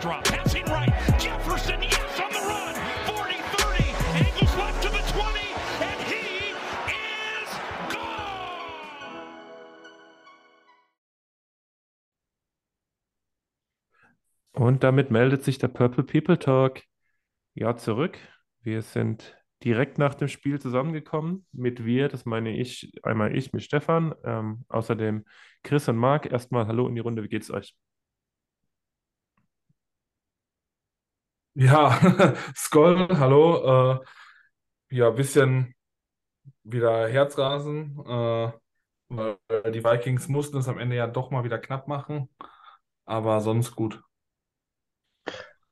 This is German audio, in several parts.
drop. Passing right. Jefferson, yes, on the run. 40-30. Angles left to the 20. And he is gone. Und damit meldet sich der Purple People Talk ja zurück. Wir sind direkt nach dem Spiel zusammengekommen. Mit wir, das meine ich, einmal ich mit Stefan, ähm, außerdem Chris und Marc. Erstmal Hallo in die Runde, wie geht's euch? Ja, Skoll, hallo. Äh, ja, bisschen wieder Herzrasen, äh, weil die Vikings mussten es am Ende ja doch mal wieder knapp machen, aber sonst gut.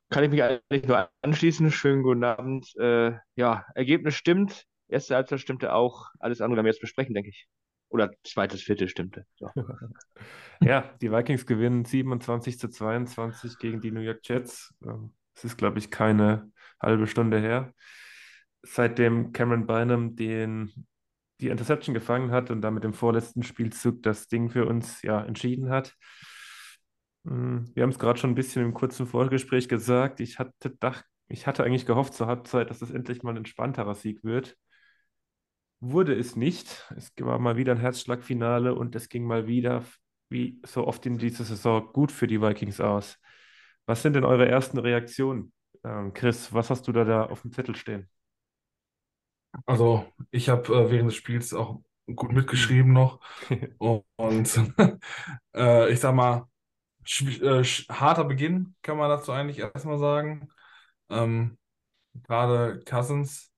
Kann ich mich eigentlich nur anschließen. Schönen guten Abend. Äh, ja, Ergebnis stimmt. Erste Halbzeit stimmte auch. Alles andere werden wir jetzt besprechen, denke ich. Oder zweites, Viertel stimmte. So. Ja, die Vikings gewinnen 27 zu 22 gegen die New York Jets. Ähm, Es ist, glaube ich, keine halbe Stunde her. Seitdem Cameron Bynum den, die Interception gefangen hat und damit im vorletzten Spielzug das Ding für uns ja entschieden hat. Hm, Wir haben es gerade schon ein bisschen im kurzen Vorgespräch gesagt. Ich hatte, dach, ich hatte eigentlich gehofft zur Halbzeit, dass es endlich mal ein entspannterer Sieg wird. Wurde es nicht. Es war mal wieder ein Herzschlagfinale und es ging mal wieder, wie so oft in dieser Saison, gut für die Vikings aus. Was sind denn eure ersten Reaktionen? Ähm, Chris, was hast du da, da auf dem Zettel stehen? Also, ich habe äh, während des Spiels auch gut mitgeschrieben noch und äh, ich sag mal, äh, harter Beginn kann man dazu eigentlich erstmal sagen. Ähm, gerade Cousins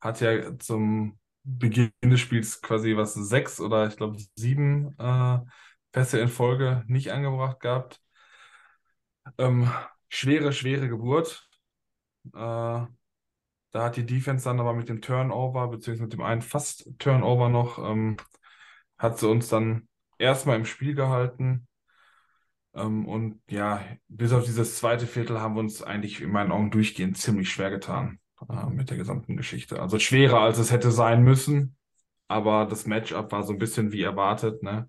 hat ja zum Beginn des Spiels quasi was sechs oder ich glaube sieben äh, Pässe in Folge nicht angebracht gehabt. Ähm, schwere, schwere Geburt. Äh, da hat die Defense dann aber mit dem Turnover, beziehungsweise mit dem einen fast Turnover noch, ähm, hat sie uns dann erstmal im Spiel gehalten. Ähm, und ja, bis auf dieses zweite Viertel haben wir uns eigentlich in meinen Augen durchgehend ziemlich schwer getan äh, mit der gesamten Geschichte. Also schwerer, als es hätte sein müssen. Aber das Matchup war so ein bisschen wie erwartet. Ne?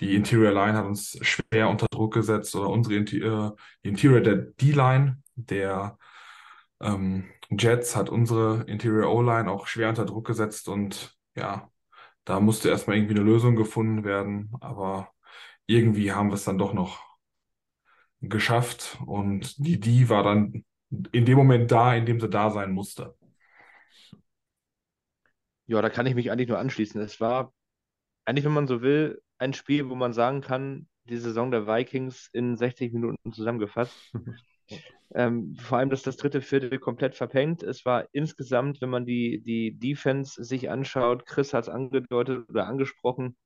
Die Interior Line hat uns schwer unter Druck gesetzt oder unsere Inti äh, Interior der D-Line, der ähm, Jets hat unsere Interior O-Line auch schwer unter Druck gesetzt und ja, da musste erstmal irgendwie eine Lösung gefunden werden. Aber irgendwie haben wir es dann doch noch geschafft und die D war dann in dem Moment da, in dem sie da sein musste. Ja, da kann ich mich eigentlich nur anschließen. Es war eigentlich, wenn man so will, ein Spiel, wo man sagen kann, die Saison der Vikings in 60 Minuten zusammengefasst. Ähm, vor allem, dass das dritte Viertel komplett verpengt. Es war insgesamt, wenn man die, die Defense sich anschaut, Chris hat es angedeutet oder angesprochen,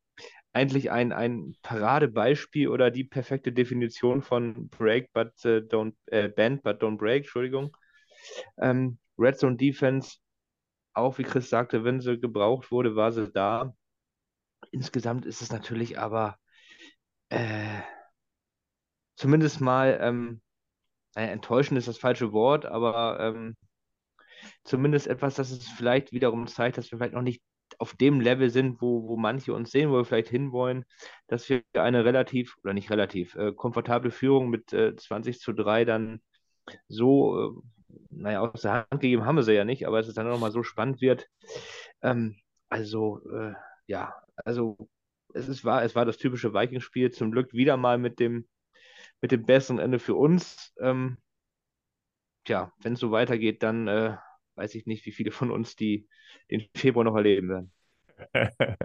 eigentlich ein, ein Paradebeispiel oder die perfekte Definition von Break, but äh, don't äh, bend, but don't break, Entschuldigung. Ähm, Red Zone Defense, auch wie Chris sagte, wenn sie gebraucht wurde, war sie da. Insgesamt ist es natürlich aber äh, zumindest mal ähm, enttäuschend ist das falsche Wort, aber ähm, zumindest etwas, das es vielleicht wiederum zeigt, dass wir vielleicht noch nicht auf dem Level sind, wo, wo manche uns sehen, wo wir vielleicht hinwollen, dass wir eine relativ, oder nicht relativ, äh, komfortable Führung mit äh, 20 zu 3 dann so, äh, naja, aus der Hand gegeben haben wir sie ja nicht, aber dass es dann nochmal so spannend wird. Ähm, also, äh, ja, also es ist, war, es war das typische Vikings-Spiel, zum Glück wieder mal mit dem, mit dem besseren Ende für uns. Ähm, tja, wenn es so weitergeht, dann äh, weiß ich nicht, wie viele von uns die den Februar noch erleben werden.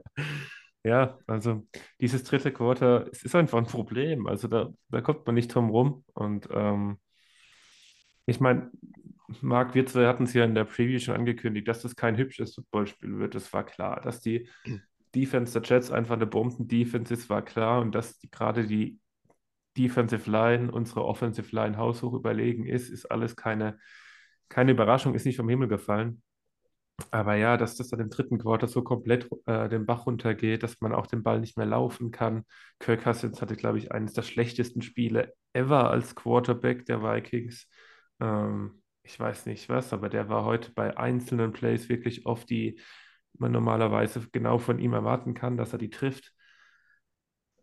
Ja, also dieses dritte Quarter, es ist einfach ein Problem. Also da, da kommt man nicht drum rum. Und ähm, ich meine, Marc, wir zwei hatten es ja in der Preview schon angekündigt, dass das kein hübsches Footballspiel wird. Das war klar. Dass die Defense der Jets einfach eine Bomben-Defense ist, war klar. Und dass die, gerade die Defensive Line unsere Offensive Line haushoch überlegen ist, ist alles keine, keine Überraschung, ist nicht vom Himmel gefallen. Aber ja, dass das dann im dritten Quarter so komplett äh, den Bach runtergeht, dass man auch den Ball nicht mehr laufen kann. Kirk Cousins hatte, glaube ich, eines der schlechtesten Spiele ever als Quarterback der Vikings. Ähm, ich weiß nicht was, aber der war heute bei einzelnen Plays wirklich oft die man normalerweise genau von ihm erwarten kann, dass er die trifft.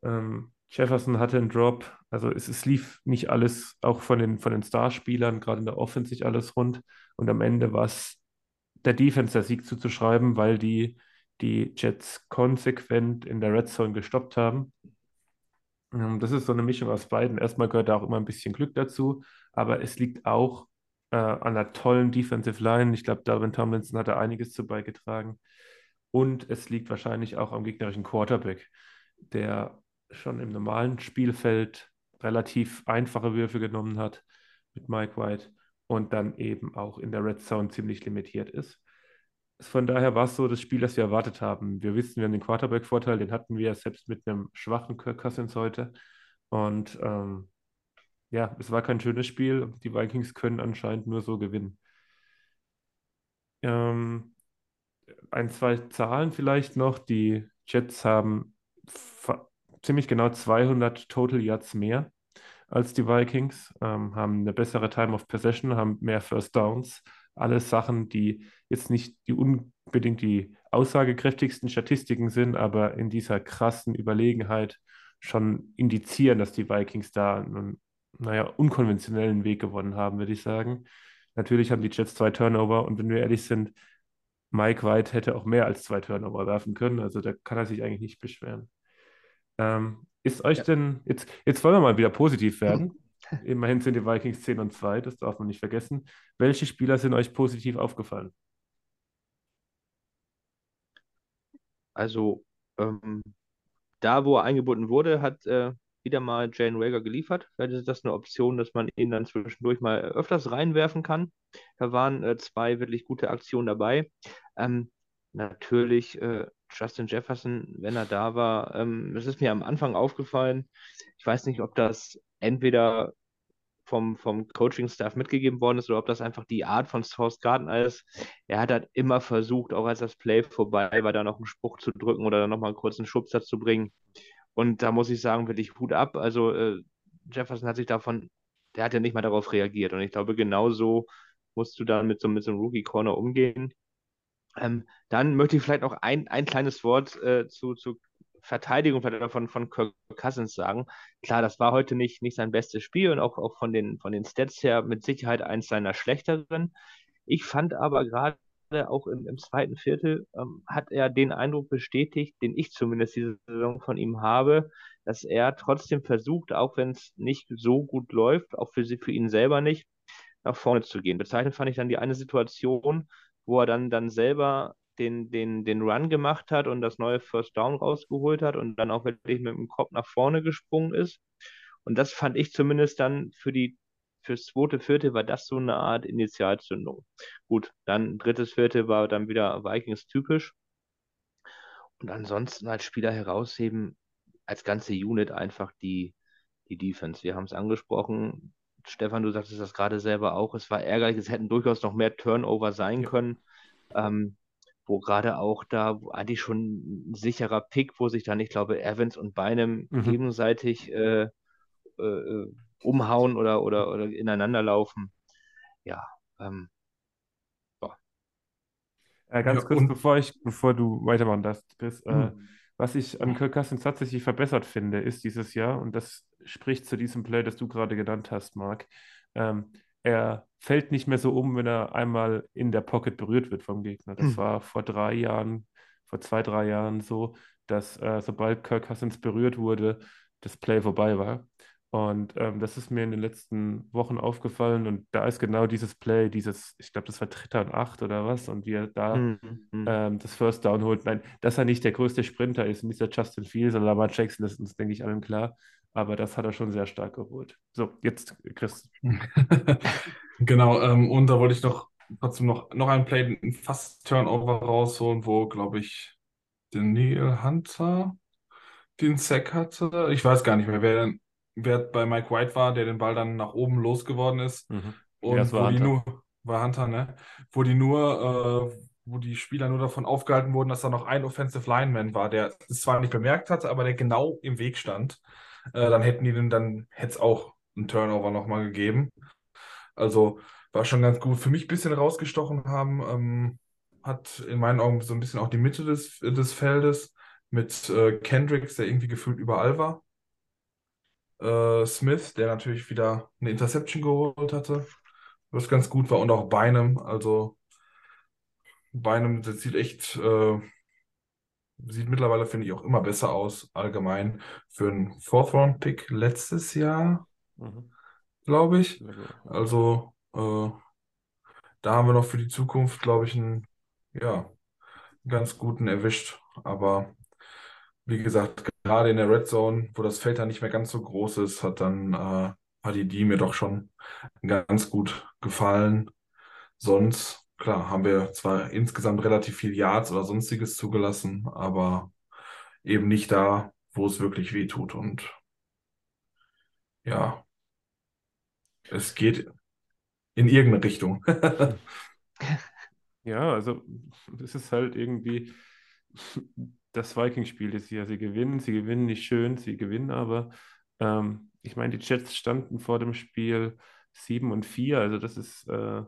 Ähm, Jefferson hatte einen Drop, also es, es, lief nicht alles, auch von den, von den Starspielern, gerade in der Offense nicht alles rund. Und am Ende war es der Defense der Sieg zuzuschreiben, weil die die Jets konsequent in der Red Zone gestoppt haben. Ähm, das ist so eine Mischung aus beiden. Erstmal gehört da auch immer ein bisschen Glück dazu, aber es liegt auch äh, an einer tollen Defensive Line. Ich glaube, Darwin Tomlinson hat da einiges zu beigetragen. Und es liegt wahrscheinlich auch am gegnerischen Quarterback, der schon im normalen Spielfeld relativ einfache Würfe genommen hat mit Mike White und dann eben auch in der Red Zone ziemlich limitiert ist. Von daher war es so das Spiel, das wir erwartet haben. Wir wissen, wir haben den Quarterback-Vorteil, den hatten wir selbst mit einem schwachen Kirk Cousins heute. Und ähm, ja, es war kein schönes Spiel. Die Vikings können anscheinend nur so gewinnen. Ähm, ein, zwei Zahlen vielleicht noch. Die Jets haben ziemlich genau 200 Total Yards mehr als die Vikings, ähm, haben eine bessere Time of Possession, haben mehr First Downs. Alles Sachen, die jetzt nicht die unbedingt die aussagekräftigsten Statistiken sind, aber in dieser krassen Überlegenheit schon indizieren, dass die Vikings da einen, naja, unkonventionellen Weg gewonnen haben, würde ich sagen. Natürlich haben die Jets zwei Turnover und wenn wir ehrlich sind, Mike White hätte auch mehr als zwei Turnover werfen können, also da kann er sich eigentlich nicht beschweren. Ähm, ist euch ja. denn, jetzt, jetzt wollen wir mal wieder positiv werden. Immerhin sind die Vikings 10 und 2, das darf man nicht vergessen. Welche Spieler sind euch positiv aufgefallen? Also, ähm, da, wo er eingebunden wurde, hat äh, wieder mal Jane Rager geliefert. Vielleicht ist das eine Option, dass man ihn dann zwischendurch mal öfters reinwerfen kann. Da waren äh, zwei wirklich gute Aktionen dabei. Ähm, natürlich äh, Justin Jefferson, wenn er da war, ähm, es ist mir am Anfang aufgefallen. Ich weiß nicht, ob das entweder vom, vom Coaching-Staff mitgegeben worden ist oder ob das einfach die Art von Source Gardner ist. Er hat halt immer versucht, auch als das Play vorbei war, da noch einen Spruch zu drücken oder dann nochmal einen kurzen Schubser zu bringen. Und da muss ich sagen, wirklich Hut ab. Also äh, Jefferson hat sich davon, der hat ja nicht mal darauf reagiert. Und ich glaube, genauso musst du dann mit so, mit so einem Rookie-Corner umgehen. Ähm, dann möchte ich vielleicht noch ein, ein kleines Wort äh, zu, zu Verteidigung von, von Kirk Cousins sagen. Klar, das war heute nicht, nicht sein bestes Spiel und auch, auch von, den, von den Stats her mit Sicherheit eins seiner schlechteren. Ich fand aber gerade auch im, im zweiten Viertel ähm, hat er den Eindruck bestätigt, den ich zumindest diese Saison von ihm habe, dass er trotzdem versucht, auch wenn es nicht so gut läuft, auch für, sie, für ihn selber nicht, nach vorne zu gehen. Bezeichnend fand ich dann die eine Situation, wo er dann, dann selber den, den, den Run gemacht hat und das neue First Down rausgeholt hat und dann auch wirklich mit dem Kopf nach vorne gesprungen ist. Und das fand ich zumindest dann für die fürs zweite Viertel war das so eine Art Initialzündung. Gut, dann drittes Viertel war dann wieder Vikings typisch. Und ansonsten als Spieler herausheben, als ganze Unit einfach die, die Defense. Wir haben es angesprochen. Stefan, du sagtest das gerade selber auch. Es war ärgerlich, es hätten durchaus noch mehr Turnover sein ja. können. Ähm, wo gerade auch da eigentlich schon ein sicherer Pick, wo sich dann, ich glaube, Evans und Beinem mhm. gegenseitig äh, äh, umhauen oder, oder, oder ineinander laufen. Ja, ähm, äh, ganz ja, kurz, bevor ich, bevor du weitermachen darfst, Chris, äh, mhm. was ich an Kirk Cousins tatsächlich verbessert finde, ist dieses Jahr, und das spricht zu diesem Play, das du gerade genannt hast, Marc, ähm, er fällt nicht mehr so um, wenn er einmal in der Pocket berührt wird vom Gegner. Das mhm. war vor drei Jahren, vor zwei, drei Jahren so, dass äh, sobald Kirk Cousins berührt wurde, das Play vorbei war. Und ähm, das ist mir in den letzten Wochen aufgefallen. Und da ist genau dieses Play, dieses, ich glaube, das war Dritter und Acht oder was, und wie er da mhm. ähm, das First Down holt. Nein, dass er nicht der größte Sprinter ist, nicht der Justin Fields oder Lamar Jackson, das ist uns, denke ich, allen klar. Aber das hat er schon sehr stark geholt. So, jetzt Chris. genau, ähm, und da wollte ich noch trotzdem noch, noch ein Play, ein fast Turnover rausholen, wo, glaube ich, Daniel Hunter den Sack hatte. Ich weiß gar nicht mehr, wer, wer bei Mike White war, der den Ball dann nach oben losgeworden ist. Mhm. Und Ja, war wo die Hunter. nur, war Hunter, ne? Wo die nur, äh, wo die Spieler nur davon aufgehalten wurden, dass da noch ein Offensive Lineman war, der es zwar nicht bemerkt hatte, aber der genau im Weg stand. Äh, dann hätten die den, dann hätte es auch einen Turnover nochmal gegeben. Also war schon ganz gut. Für mich ein bisschen rausgestochen haben, ähm, hat in meinen Augen so ein bisschen auch die Mitte des, des Feldes mit äh, Kendricks, der irgendwie gefühlt überall war. Äh, Smith, der natürlich wieder eine Interception geholt hatte, was ganz gut war. Und auch Bynum, also das sieht echt, äh, sieht mittlerweile, finde ich, auch immer besser aus, allgemein. Für einen Fourth-Round-Pick letztes Jahr, Mhm. glaube ich. Also, äh, da haben wir noch für die Zukunft, glaube ich, einen, ja, einen ganz guten erwischt. Aber wie gesagt, gerade in der Red Zone, wo das Feld dann nicht mehr ganz so groß ist, hat dann äh, hat die die mir doch schon ganz gut gefallen. Sonst, klar, haben wir zwar insgesamt relativ viel Yards oder sonstiges zugelassen, aber eben nicht da, wo es wirklich weh tut. Und ja, es geht in irgendeine Richtung. Ja, also es ist halt irgendwie das Vikings-Spiel ist ja, sie gewinnen, sie gewinnen nicht schön, sie gewinnen aber. Ähm, ich meine, die Jets standen vor dem Spiel 7 und 4, also das ist äh,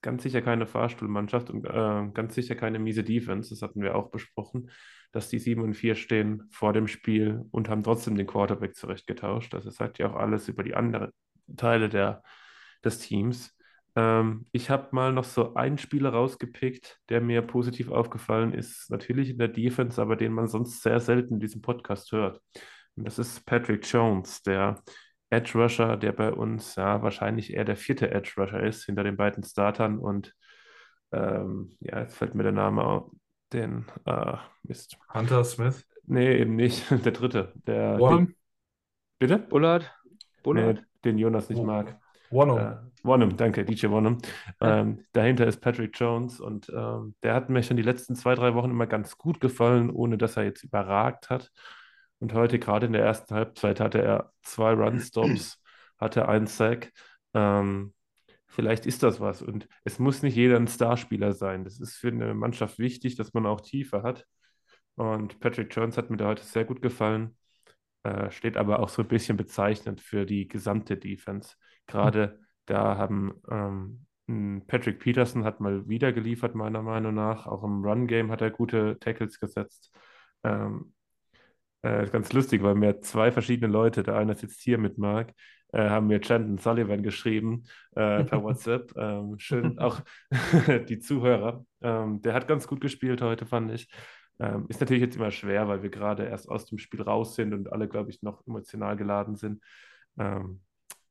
ganz sicher keine Fahrstuhlmannschaft und äh, ganz sicher keine miese Defense, das hatten wir auch besprochen, dass die 7 und 4 stehen vor dem Spiel und haben trotzdem den Quarterback zurechtgetauscht. Das sagt ja auch alles über die anderen Teile der, des Teams. Ähm, ich habe mal noch so einen Spieler rausgepickt, der mir positiv aufgefallen ist. Natürlich in der Defense, aber den man sonst sehr selten in diesem Podcast hört. Und das ist Patrick Jones, der Edge Rusher, der bei uns ja wahrscheinlich eher der vierte Edge Rusher ist, hinter den beiden Startern. Und ähm, ja, jetzt fällt mir der Name auf. Den, äh, Mist. Hunter Smith, Nee, eben nicht. Der dritte. Der, den, bitte? Bullard? Bullard? Nee, den Jonas nicht Oh. mag. Wonham. Äh, Wonnum, danke, DJ Wonnum. Ähm, dahinter ist Patrick Jones und ähm, der hat mir schon die letzten zwei, drei Wochen immer ganz gut gefallen, ohne dass er jetzt überragt hat. Und heute, gerade in der ersten Halbzeit, hatte er zwei Run-Stops, hatte einen Sack. Ähm, vielleicht ist das was. Und es muss nicht jeder ein Starspieler sein. Das ist für eine Mannschaft wichtig, dass man auch Tiefe hat. Und Patrick Jones hat mir da heute sehr gut gefallen. Äh, steht aber auch so ein bisschen bezeichnend für die gesamte Defense. Gerade da haben ähm, Patrick Peterson hat mal wieder geliefert, meiner Meinung nach. Auch im Run-Game hat er gute Tackles gesetzt. Ähm, äh, ist ganz lustig, weil mir zwei verschiedene Leute, der eine sitzt hier mit Mark, äh, haben mir Chandon Sullivan geschrieben äh, per WhatsApp. Ähm, schön, auch die Zuhörer. Ähm, der hat ganz gut gespielt heute, fand ich. Ähm, ist natürlich jetzt immer schwer, weil wir gerade erst aus dem Spiel raus sind und alle, glaube ich, noch emotional geladen sind. Ähm,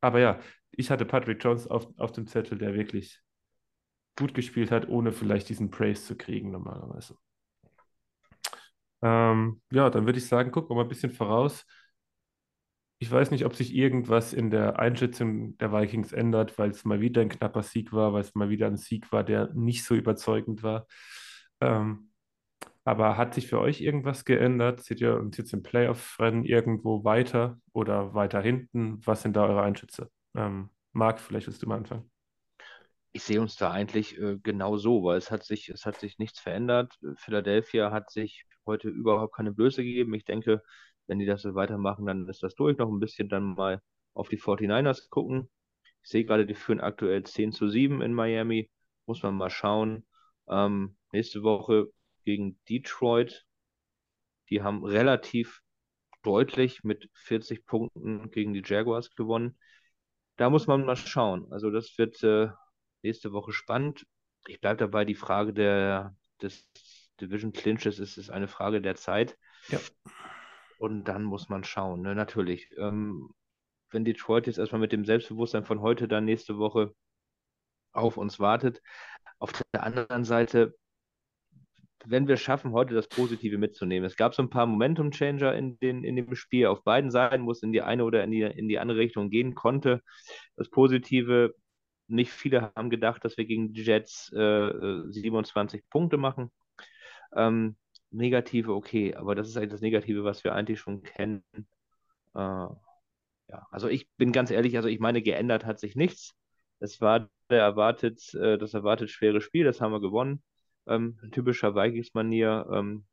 aber ja, ich hatte Patrick Jones auf, auf dem Zettel, der wirklich gut gespielt hat, ohne vielleicht diesen Praise zu kriegen normalerweise. Ähm, ja, dann würde ich sagen, gucken wir mal ein bisschen voraus. Ich weiß nicht, ob sich irgendwas in der Einschätzung der Vikings ändert, weil es mal wieder ein knapper Sieg war, weil es mal wieder ein Sieg war, der nicht so überzeugend war. Ähm, aber hat sich für euch irgendwas geändert? Seht ihr uns jetzt im Playoff-Rennen irgendwo weiter oder weiter hinten? Was sind da eure Einschätze? Ähm, Marc, vielleicht willst du mal anfangen. Ich sehe uns da eigentlich äh, genau so, weil es hat sich, es hat sich nichts verändert. Philadelphia hat sich heute überhaupt keine Blöße gegeben. Ich denke, wenn die das so weitermachen, dann ist das durch. Noch ein bisschen dann mal auf die 49ers gucken. Ich sehe gerade, die führen aktuell 10 zu 7 in Miami. Muss man mal schauen. Ähm, nächste Woche gegen Detroit. Die haben relativ deutlich mit 40 Punkten gegen die Jaguars gewonnen. Da muss man mal schauen. Also das wird äh, nächste Woche spannend. Ich bleibe dabei, die Frage der, des Division Clinches ist, ist eine Frage der Zeit. Ja. Und dann muss man schauen, ne? Natürlich. Ähm, wenn Detroit jetzt erstmal mit dem Selbstbewusstsein von heute dann nächste Woche auf uns wartet. Auf der anderen Seite, wenn wir schaffen, heute das Positive mitzunehmen. Es gab so ein paar Momentum-Changer in, den, in dem Spiel auf beiden Seiten, wo es in die eine oder in die, in die andere Richtung gehen konnte. Das Positive, nicht viele haben gedacht, dass wir gegen die Jets äh, 27 Punkte machen. Ähm, Negative okay, aber das ist eigentlich das Negative, was wir eigentlich schon kennen. Äh, ja, also ich bin ganz ehrlich, also ich meine, geändert hat sich nichts. Es war der erwartet, äh, das erwartet schwere Spiel, das haben wir gewonnen. Ähm, typischer Vikings-Manier, ähm,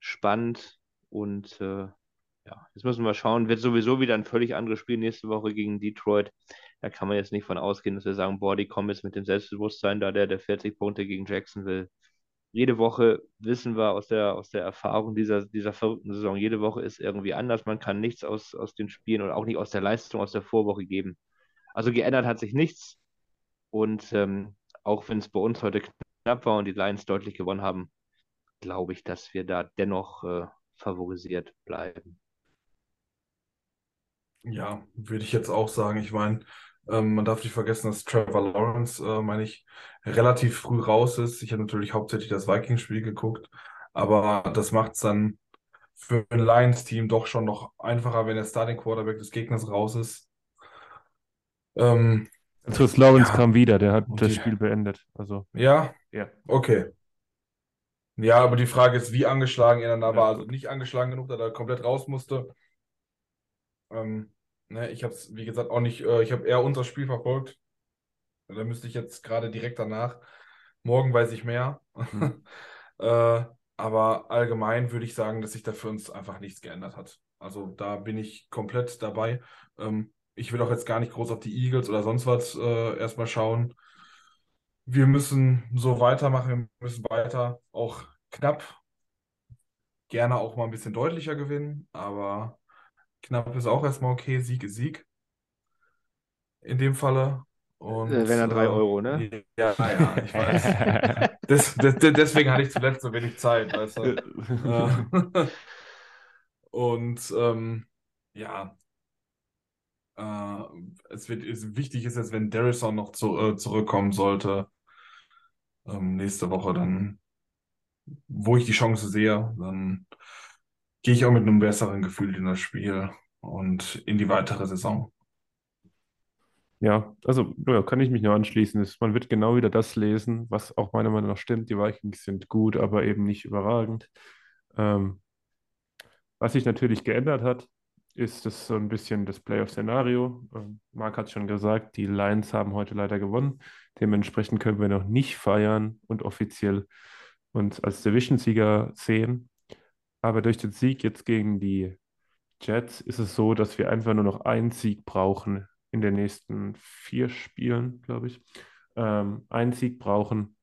spannend und äh, ja, jetzt müssen wir schauen. Wird sowieso wieder ein völlig anderes Spiel nächste Woche gegen Detroit. Da kann man jetzt nicht von ausgehen, dass wir sagen, boah, die kommen jetzt mit dem Selbstbewusstsein da, der, der 40 Punkte gegen Jacksonville. Jede Woche wissen wir aus der, aus der Erfahrung dieser, dieser verrückten Saison, jede Woche ist irgendwie anders. Man kann nichts aus, aus den Spielen und auch nicht aus der Leistung aus der Vorwoche geben. Also geändert hat sich nichts. Und ähm, auch wenn es bei uns heute knapp war und die Lions deutlich gewonnen haben, glaube ich, dass wir da dennoch äh, favorisiert bleiben. Ja, würde ich jetzt auch sagen. Ich meine, ähm, man darf nicht vergessen, dass Trevor Lawrence, äh, meine ich, relativ früh raus ist. Ich habe natürlich hauptsächlich das Vikings-Spiel geguckt, aber das macht es dann für ein Lions-Team doch schon noch einfacher, wenn der Starting Quarterback des Gegners raus ist. Ähm, Chris Lawrence ja. kam wieder, der hat Und das die- Spiel beendet. Also, ja, ja. okay. Ja, aber die Frage ist, wie angeschlagen er dann da Ja, war. Also nicht angeschlagen genug, dass er komplett raus musste. Ähm, ne, ich habe es, wie gesagt, auch nicht, äh, ich habe eher unser Spiel verfolgt. Da müsste ich jetzt gerade direkt danach. Morgen weiß ich mehr. Mhm. Äh, aber allgemein würde ich sagen, dass sich da für uns einfach nichts geändert hat. Also da bin ich komplett dabei. Ähm, ich will auch jetzt gar nicht groß auf die Eagles oder sonst was äh, erstmal schauen. Wir müssen so weitermachen, wir müssen weiter auch knapp, gerne auch mal ein bisschen deutlicher gewinnen, aber knapp ist auch erstmal okay. Sieg ist Sieg. In dem Falle. Und, Äh, wenn er drei äh, Euro, ne? Ja, ja, ich weiß. Des, des- deswegen hatte ich zuletzt so wenig Zeit, weißt du. Äh, Und ähm, ja, äh, es wird es, wichtig ist jetzt, wenn Darrison noch zu, äh, zurückkommen sollte, ähm, nächste Woche, dann, wo ich die Chance sehe, dann gehe ich auch mit einem besseren Gefühl in das Spiel und in die weitere Saison. Ja, also ja, kann ich mich nur anschließen. Man wird genau wieder das lesen, was auch meiner Meinung nach stimmt. Die Vikings sind gut, aber eben nicht überragend. Ähm, was sich natürlich geändert hat, ist das so ein bisschen das Playoff-Szenario. Ähm, Marc hat schon gesagt, die Lions haben heute leider gewonnen. Dementsprechend können wir noch nicht feiern und offiziell uns als Division-Sieger sehen. Aber durch den Sieg jetzt gegen die Jets ist es so, dass wir einfach nur noch einen Sieg brauchen in den nächsten vier Spielen, glaube ich. Ähm, einen Sieg brauchen,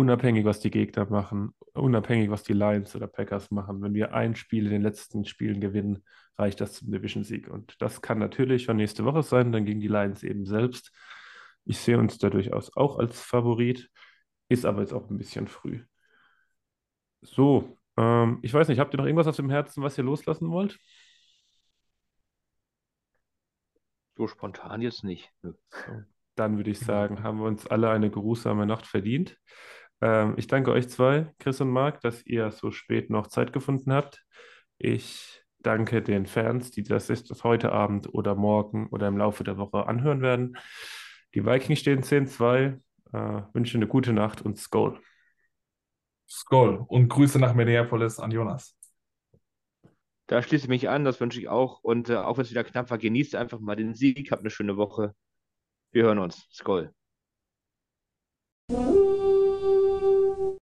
unabhängig, was die Gegner machen, unabhängig, was die Lions oder Packers machen. Wenn wir ein Spiel in den letzten Spielen gewinnen, reicht das zum Division-Sieg. Und das kann natürlich schon nächste Woche sein, dann gegen die Lions eben selbst. Ich sehe uns da durchaus auch als Favorit, ist aber jetzt auch ein bisschen früh. So, ähm, ich weiß nicht, habt ihr noch irgendwas auf dem Herzen, was ihr loslassen wollt? So spontan jetzt nicht. Nö. So, dann würde ich sagen, haben wir uns alle eine geruhsame Nacht verdient. Ähm, ich danke euch zwei, Chris und Marc, dass ihr so spät noch Zeit gefunden habt. Ich danke den Fans, die das ist, das heute Abend oder morgen oder im Laufe der Woche anhören werden. Die Vikings stehen 10-2. Äh, wünsche eine gute Nacht und Skol. Skoll und Grüße nach Minneapolis an Jonas. Da schließe ich mich an, das wünsche ich auch. Und äh, auch wenn es wieder knapp war, genießt einfach mal den Sieg, habt eine schöne Woche. Wir hören uns. Skoll.